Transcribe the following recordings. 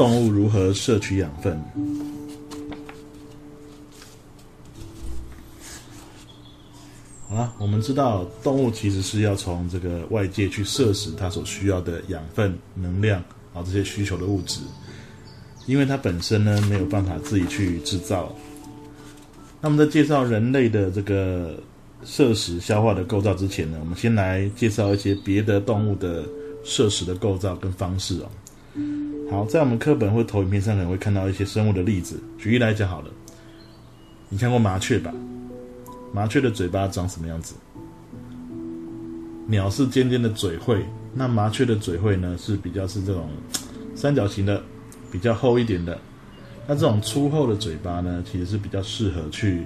动物如何摄取养分。好了，我们知道动物其实是要从这个外界去摄食它所需要的养分、能量啊这些需求的物质，因为它本身呢没有办法自己去制造。那么在介绍人类的这个摄食、消化的构造之前呢，我们先来介绍一些别的动物的摄食的构造跟方式哦。好，在我们课本或投影片上可能会看到一些生物的例子。举例来讲好了，你看过麻雀吧？麻雀的嘴巴长什么样子？鸟是尖尖的嘴喙，那麻雀的嘴喙呢是比较是这种三角形的，比较厚一点的。那这种粗厚的嘴巴呢，其实是比较适合去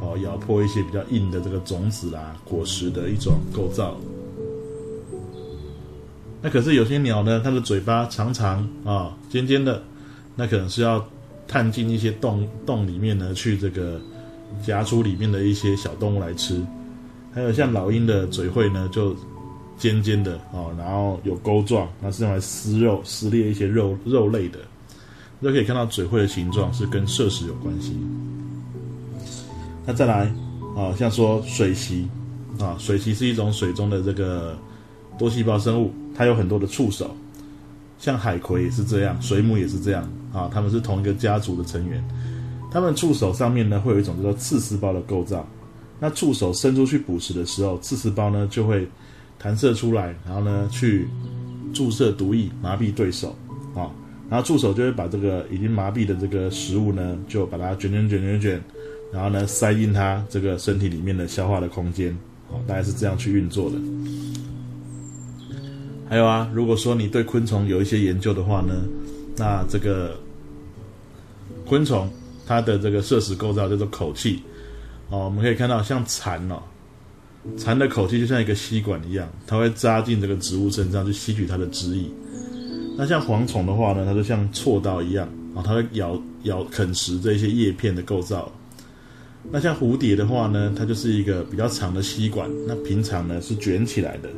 哦咬破一些比较硬的这个种子啦、果实的一种构造。那可是有些鸟呢，它的嘴巴长长啊、尖尖的，那可能是要探进一些洞洞里面呢去这个。夹出里面的一些小动物来吃，还有像老鹰的嘴喙呢，就尖尖的哦，然后有钩状，那是用来撕肉、撕裂一些肉肉类的。都可以看到嘴喙的形状是跟摄食有关系。那再来啊，像说水螅啊，水螅是一种水中的这个多细胞生物，它有很多的触手，像海葵也是这样，水母也是这样啊，它们是同一个家族的成员。它们触手上面呢，会有一种叫做刺丝胞的构造。那触手伸出去捕食的时候，刺丝胞呢就会弹射出来，然后呢去注射毒液，麻痹对手啊。然后触手就会把这个已经麻痹的这个食物呢，就把它卷卷卷卷卷，然后呢塞进它这个身体里面的消化的空间。好，大概是这样去运作的。还有啊，如果说你对昆虫有一些研究的话呢，那这个昆虫。它的这个摄食构造叫做口气，哦，我们可以看到像蚕哦，蚕的口气就像一个吸管一样，它会扎进这个植物身上去吸取它的汁液。那像蝗虫的话呢，它就像锉刀一样啊，它会咬咬啃食这些叶片的构造。那像蝴蝶的话呢，它就是一个比较长的吸管，那平常呢是卷起来的，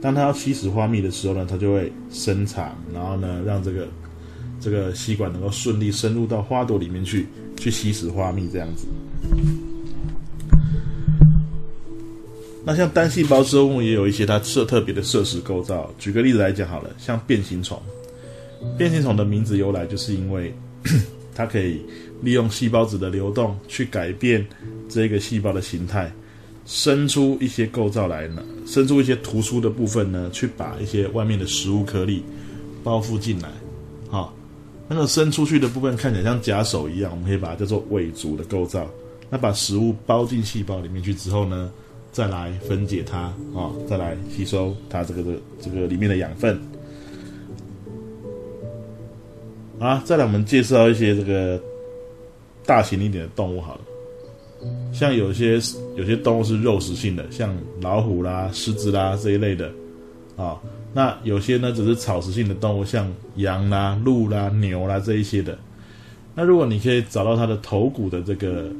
当它要吸食花蜜的时候呢，它就会伸长，然后呢让这个这个吸管能够顺利深入到花朵里面去。去吸食花蜜这样子。那像单细胞生物也有一些它特特别的摄食构造。举个例子来讲好了，像变形虫。变形虫的名字由来就是因为 它可以利用细胞质的流动去改变这个细胞的形态，伸出一些构造来呢，伸出一些突出的部分呢，去把一些外面的食物颗粒包覆进来。好。那个伸出去的部分看起来像假手一样，我们可以把它叫做尾足的构造。那把食物包进细胞里面去之后呢，再来分解它啊，再来吸收它这个的这个里面的养分。啊，再来我们介绍一些这个大型一点的动物好了，像有些有些动物是肉食性的，像老虎啦、狮子啦这一类的啊。那有些呢，只是草食性的动物，像羊啦、鹿啦、牛啦这一些的。那如果你可以找到它的头骨的这个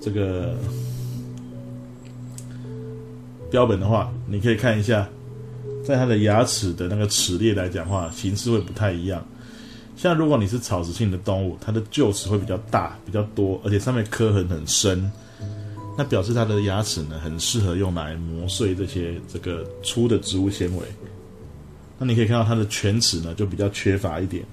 这个标本的话，你可以看一下，在它的牙齿的那个齿列来讲话，形式会不太一样。像如果你是草食性的动物，它的臼齿会比较大、比较多，而且上面刻痕很深，那表示它的牙齿呢，很适合用来磨碎这些这个粗的植物纤维。那你可以看到它的犬齿呢，就比较缺乏一点。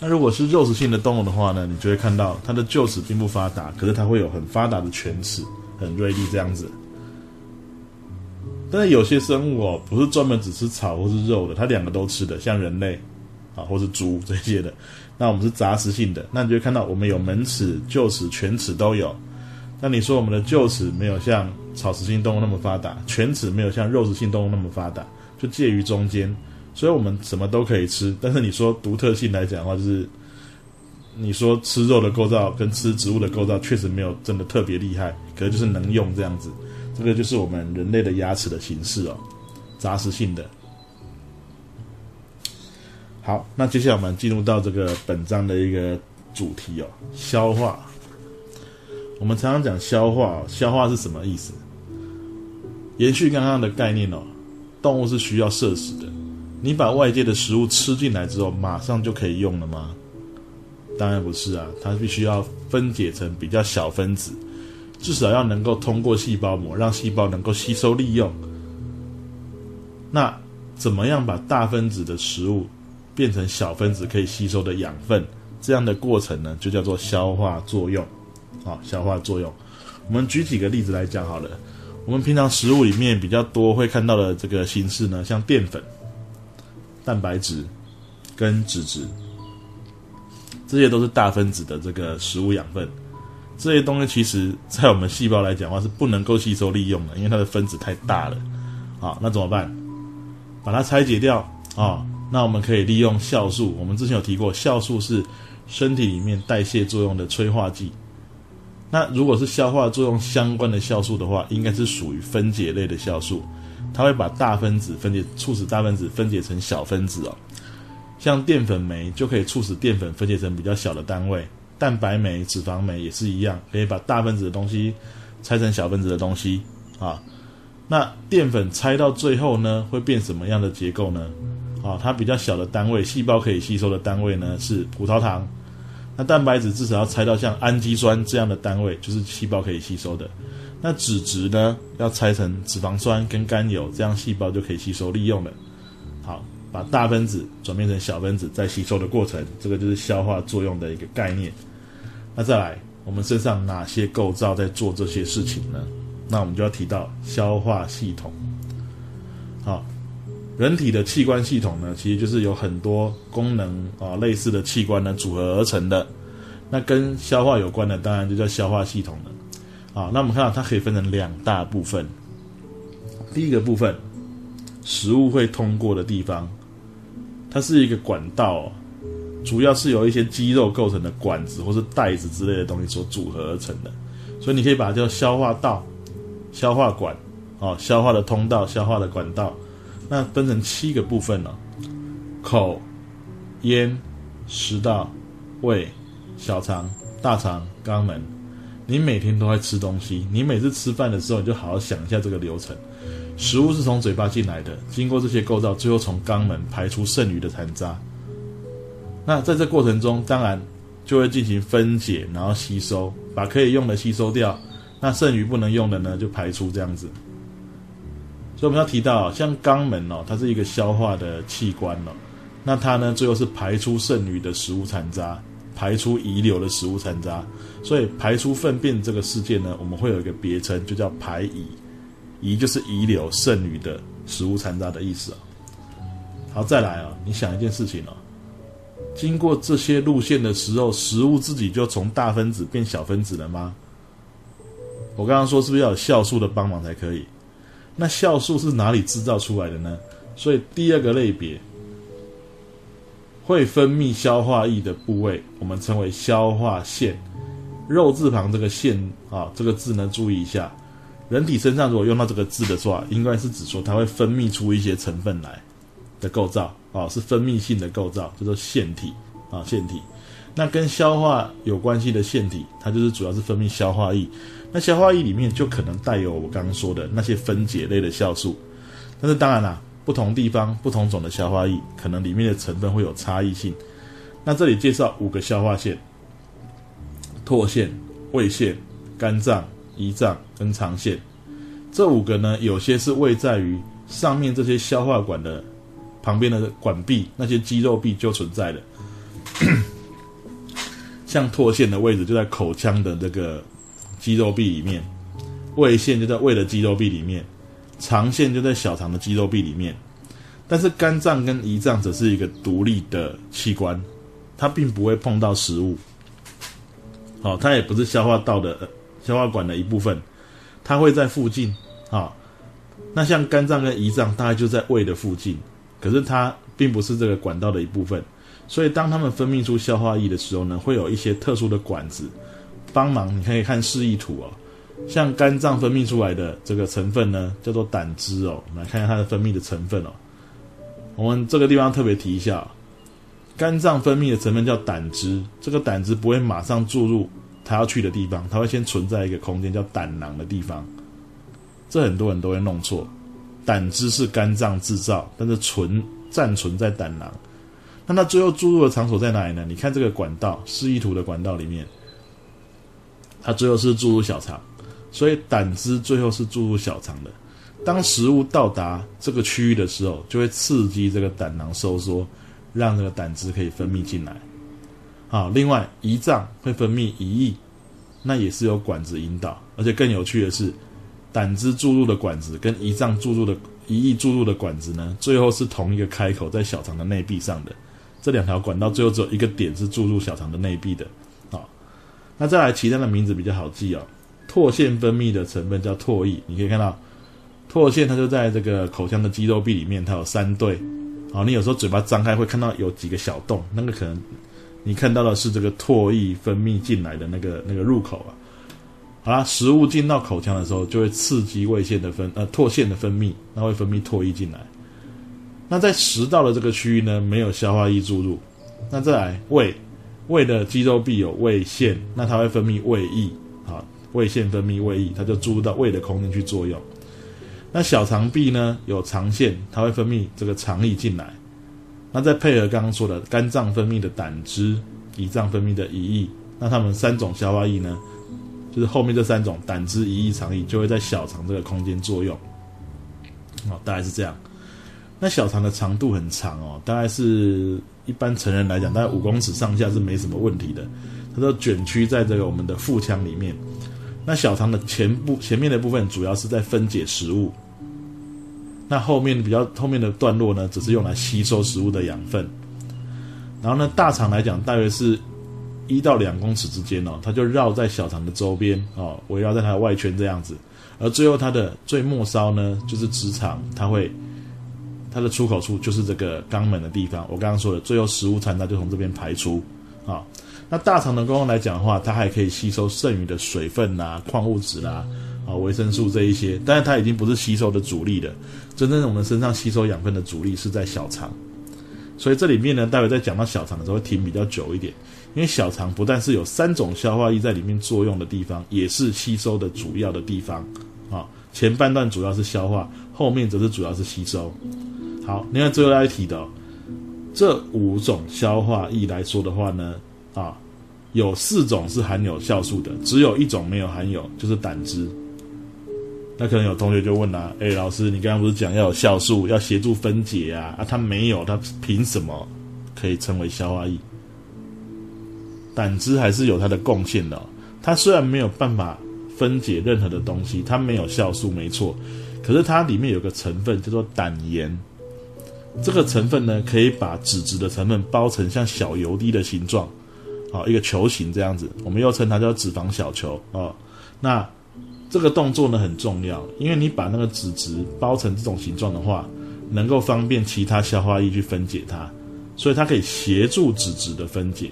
那如果是肉食性的动物的话呢，你就会看到它的臼齿并不发达，可是它会有很发达的犬齿，很锐利这样子。但是有些生物哦，不是专门只吃草或是肉的，它两个都吃的，像人类啊，或是猪这些的。那我们是杂食性的，那你就会看到我们有门齿、臼齿、犬齿都有。那你说我们的臼齿没有像草食性动物那么发达，犬齿没有像肉食性动物那么发达，就介于中间。所以我们什么都可以吃，但是你说独特性来讲的话，就是你说吃肉的构造跟吃植物的构造确实没有真的特别厉害，可能就是能用这样子。这个就是我们人类的牙齿的形式哦，杂食性的。好，那接下来我们进入到这个本章的一个主题哦，消化。我们常常讲消化，消化是什么意思？延续刚刚的概念哦，动物是需要摄食的。你把外界的食物吃进来之后，马上就可以用了吗？当然不是啊，它必须要分解成比较小分子，至少要能够通过细胞膜，让细胞能够吸收利用。那怎么样把大分子的食物变成小分子可以吸收的养分？这样的过程呢，就叫做消化作用。好，消化作用，我们举几个例子来讲好了。我们平常食物里面比较多会看到的这个形式呢，像淀粉、蛋白质跟脂质，这些都是大分子的这个食物养分。这些东西其实在我们细胞来讲的话是不能够吸收利用的，因为它的分子太大了。好，那怎么办？把它拆解掉啊。那我们可以利用酵素。我们之前有提过，酵素是身体里面代谢作用的催化剂。那如果是消化作用相关的酵素的话，应该是属于分解类的酵素，它会把大分子分解，促使大分子分解成小分子哦。像淀粉酶就可以促使淀粉分解成比较小的单位，蛋白酶、脂肪酶也是一样，可以把大分子的东西拆成小分子的东西啊。那淀粉拆到最后呢，会变什么样的结构呢？啊，它比较小的单位，细胞可以吸收的单位呢是葡萄糖。那蛋白质至少要拆到像氨基酸这样的单位，就是细胞可以吸收的。那脂质呢，要拆成脂肪酸跟甘油，这样细胞就可以吸收利用了。好，把大分子转变成小分子再吸收的过程，这个就是消化作用的一个概念。那再来，我们身上哪些构造在做这些事情呢？那我们就要提到消化系统。人体的器官系统呢，其实就是有很多功能啊类似的器官呢组合而成的。那跟消化有关的，当然就叫消化系统了。啊，那我们看到它可以分成两大部分。第一个部分，食物会通过的地方，它是一个管道，主要是由一些肌肉构成的管子或是袋子之类的东西所组合而成的。所以你可以把它叫消化道、消化管，哦，消化的通道、消化的管道。那分成七个部分了：口、咽、食道、胃、小肠、大肠、肛门。你每天都在吃东西，你每次吃饭的时候，你就好好想一下这个流程。食物是从嘴巴进来的，经过这些构造，最后从肛门排出剩余的残渣。那在这过程中，当然就会进行分解，然后吸收，把可以用的吸收掉，那剩余不能用的呢，就排出这样子。所以我们要提到，像肛门哦，它是一个消化的器官哦，那它呢，最后是排出剩余的食物残渣，排出遗留的食物残渣。所以排出粪便这个事件呢，我们会有一个别称，就叫排遗。遗就是遗留剩余的食物残渣的意思啊。好，再来啊，你想一件事情哦，经过这些路线的时候，食物自己就从大分子变小分子了吗？我刚刚说是不是要有酵素的帮忙才可以？那酵素是哪里制造出来的呢？所以第二个类别会分泌消化液的部位，我们称为消化腺。肉字旁这个腺啊，这个字呢，注意一下。人体身上如果用到这个字的话，应该是指说它会分泌出一些成分来的构造啊，是分泌性的构造，叫做腺体啊，腺体。那跟消化有关系的腺体，它就是主要是分泌消化液。那消化液里面就可能带有我刚刚说的那些分解类的酵素，但是当然啦，不同地方不同种的消化液，可能里面的成分会有差异性。那这里介绍五个消化腺：唾腺、胃腺、肝脏、胰脏跟肠腺。这五个呢，有些是位在于上面这些消化管的旁边的管壁，那些肌肉壁就存在的。像唾腺的位置就在口腔的这个。肌肉壁里面，胃腺就在胃的肌肉壁里面，肠腺就在小肠的肌肉壁里面。但是肝脏跟胰脏则是一个独立的器官，它并不会碰到食物。好，它也不是消化道的消化管的一部分，它会在附近。好，那像肝脏跟胰脏大概就在胃的附近，可是它并不是这个管道的一部分。所以当它们分泌出消化液的时候呢，会有一些特殊的管子。帮忙，你可以看示意图哦。像肝脏分泌出来的这个成分呢，叫做胆汁哦。我们来看一下它的分泌的成分哦。我们这个地方特别提一下，肝脏分泌的成分叫胆汁。这个胆汁不会马上注入它要去的地方，它会先存在一个空间叫胆囊的地方。这很多人都会弄错，胆汁是肝脏制造，但是存暂存在胆囊。那它最后注入的场所在哪里呢？你看这个管道，示意图的管道里面，它最后是注入小肠，所以胆汁最后是注入小肠的。当食物到达这个区域的时候，就会刺激这个胆囊收缩，让这个胆汁可以分泌进来。好，另外胰脏会分泌胰液，那也是有管子引导，而且更有趣的是，胆汁注入的管子跟胰脏注入的胰液注入的管子呢，最后是同一个开口，在小肠的内壁上的。这两条管道最后只有一个点是注入小肠的内壁的。那再来其他的名字比较好记哦。唾腺分泌的成分叫唾液，你可以看到。唾腺它就在这个口腔的肌肉壁里面，它有三对。好，你有时候嘴巴张开会看到有几个小洞，那个可能你看到的是这个唾液分泌进来的那个那个入口啊。好啦，食物进到口腔的时候，就会刺激胃腺的分呃唾腺的分泌，那会分泌唾液进来。那在食道的这个区域呢，没有消化液注入。那再来胃，胃的肌肉壁有胃腺，那它会分泌胃液。好，胃腺分泌胃液，它就注入到胃的空间去作用。那小肠壁呢有肠腺，它会分泌这个肠液进来。那再配合刚刚说的肝脏分泌的胆汁，胰脏分泌的胰液，那它们三种消化液呢，就是后面这三种胆汁、胰液、肠液就会在小肠这个空间作用。哦，大概是这样。那小肠的长度很长哦，大概是一般成人来讲，大概五公尺上下是没什么问题的。它都卷曲在这个我们的腹腔里面。那小肠的前部前面的部分主要是在分解食物。那后面比较后面的段落呢，只是用来吸收食物的养分。然后呢，大肠来讲，大约是一到两公尺之间哦，它就绕在小肠的周边哦，围绕在它的外圈这样子。而最后它的最末梢呢，就是直肠，它会它的出口处就是这个肛门的地方。我刚刚说的，最后食物残渣就从这边排出啊。那大肠的功能来讲的话，它还可以吸收剩余的水分啦、矿物质啦。啊，维生素这一些，但是它已经不是吸收的主力了。真正我们身上吸收养分的主力是在小肠，所以这里面呢，待会在讲到小肠的时候停比较久一点，因为小肠不但是有三种消化液在里面作用的地方，也是吸收的主要的地方。啊，前半段主要是消化，后面则是主要是吸收。好，你看最后要提的，这五种消化液来说的话呢，啊，有四种是含有酵素的，只有一种没有含有，就是胆汁。那可能有同学就问啦：“哎，老师，你刚刚不是讲要有酵素，要协助分解啊？啊，它没有，它凭什么可以称为消化液？胆汁还是有它的贡献的。它虽然没有办法分解任何的东西，它没有酵素，没错。可是它里面有个成分叫做胆盐，这个成分呢，可以把脂质的成分包成像小油滴的形状，啊，一个球形这样子。我们又称它叫脂肪小球哦。那这个动作呢很重要，因为你把那个脂质包成这种形状的话，能够方便其他消化液去分解它，所以它可以协助脂质的分解。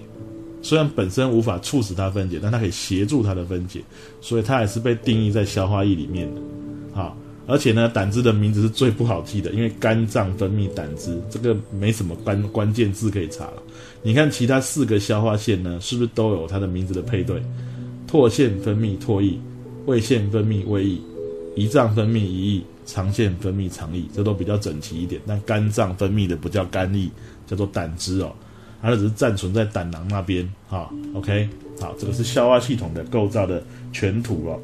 虽然本身无法促使它分解，但它可以协助它的分解，所以它也是被定义在消化液里面的。好，而且呢，胆汁的名字是最不好记的，因为肝脏分泌胆汁，这个没什么关关键字可以查了。你看其他四个消化腺呢，是不是都有它的名字的配对？唾腺分泌唾液。胃腺分泌胃液，胰脏分泌胰液，肠腺分泌肠液，这都比较整齐一点。但肝脏分泌的不叫肝液，叫做胆汁哦，它只是暂存在胆囊那边。哈，OK，好，这个是消化系统的构造的全图了。